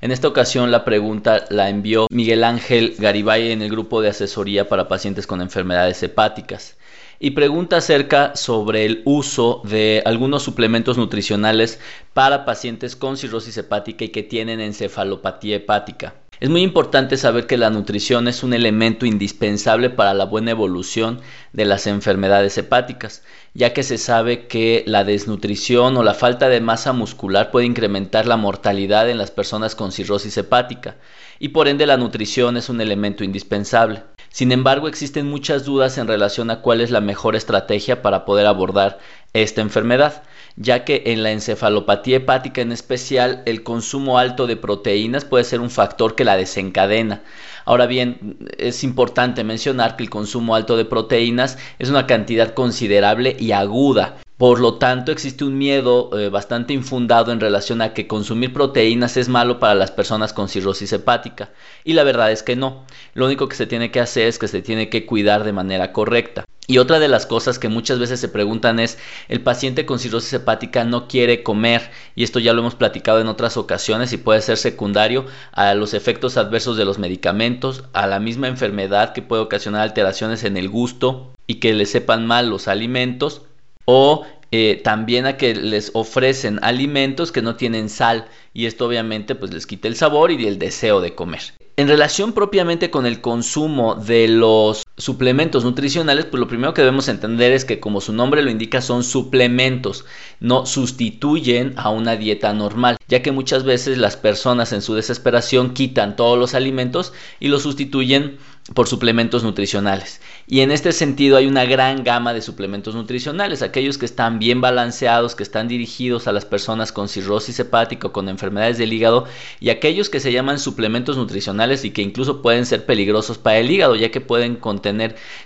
En esta ocasión la pregunta la envió Miguel Ángel Garibay en el grupo de asesoría para pacientes con enfermedades hepáticas y pregunta acerca sobre el uso de algunos suplementos nutricionales para pacientes con cirrosis hepática y que tienen encefalopatía hepática. Es muy importante saber que la nutrición es un elemento indispensable para la buena evolución de las enfermedades hepáticas, ya que se sabe que la desnutrición o la falta de masa muscular puede incrementar la mortalidad en las personas con cirrosis hepática, y por ende la nutrición es un elemento indispensable. Sin embargo, existen muchas dudas en relación a cuál es la mejor estrategia para poder abordar esta enfermedad ya que en la encefalopatía hepática en especial el consumo alto de proteínas puede ser un factor que la desencadena. Ahora bien, es importante mencionar que el consumo alto de proteínas es una cantidad considerable y aguda. Por lo tanto, existe un miedo eh, bastante infundado en relación a que consumir proteínas es malo para las personas con cirrosis hepática. Y la verdad es que no. Lo único que se tiene que hacer es que se tiene que cuidar de manera correcta. Y otra de las cosas que muchas veces se preguntan es, el paciente con cirrosis hepática no quiere comer, y esto ya lo hemos platicado en otras ocasiones y puede ser secundario a los efectos adversos de los medicamentos, a la misma enfermedad que puede ocasionar alteraciones en el gusto y que le sepan mal los alimentos, o eh, también a que les ofrecen alimentos que no tienen sal y esto obviamente pues les quita el sabor y el deseo de comer. En relación propiamente con el consumo de los suplementos nutricionales, pues lo primero que debemos entender es que como su nombre lo indica son suplementos, no sustituyen a una dieta normal, ya que muchas veces las personas en su desesperación quitan todos los alimentos y los sustituyen por suplementos nutricionales. Y en este sentido hay una gran gama de suplementos nutricionales, aquellos que están bien balanceados, que están dirigidos a las personas con cirrosis hepática o con enfermedades del hígado, y aquellos que se llaman suplementos nutricionales y que incluso pueden ser peligrosos para el hígado, ya que pueden contener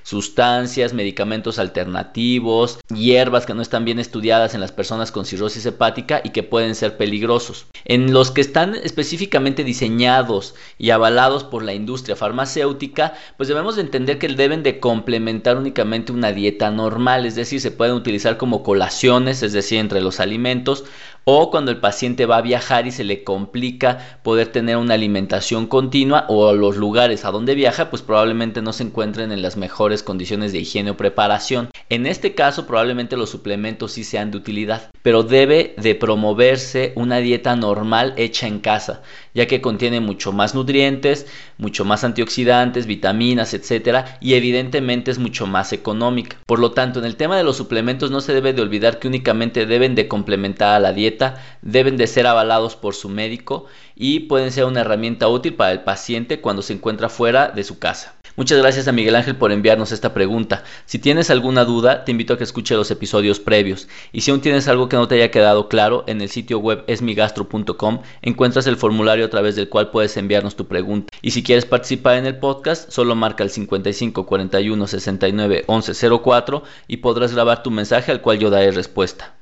sustancias, medicamentos alternativos, hierbas que no están bien estudiadas en las personas con cirrosis hepática y que pueden ser peligrosos. En los que están específicamente diseñados y avalados por la industria farmacéutica, pues debemos de entender que deben de complementar únicamente una dieta normal, es decir, se pueden utilizar como colaciones, es decir, entre los alimentos, o cuando el paciente va a viajar y se le complica poder tener una alimentación continua o los lugares a donde viaja pues probablemente no se encuentren en las mejores condiciones de higiene o preparación. En este caso probablemente los suplementos sí sean de utilidad, pero debe de promoverse una dieta normal hecha en casa, ya que contiene mucho más nutrientes, mucho más antioxidantes, vitaminas, etcétera, y evidentemente es mucho más económica. Por lo tanto, en el tema de los suplementos no se debe de olvidar que únicamente deben de complementar a la dieta deben de ser avalados por su médico y pueden ser una herramienta útil para el paciente cuando se encuentra fuera de su casa. Muchas gracias a Miguel Ángel por enviarnos esta pregunta. Si tienes alguna duda, te invito a que escuche los episodios previos. Y si aún tienes algo que no te haya quedado claro, en el sitio web esmigastro.com encuentras el formulario a través del cual puedes enviarnos tu pregunta. Y si quieres participar en el podcast, solo marca el 55 41 69 11 04 y podrás grabar tu mensaje al cual yo daré respuesta.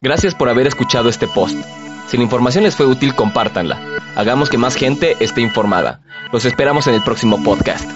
Gracias por haber escuchado este post. Si la información les fue útil, compártanla. Hagamos que más gente esté informada. Los esperamos en el próximo podcast.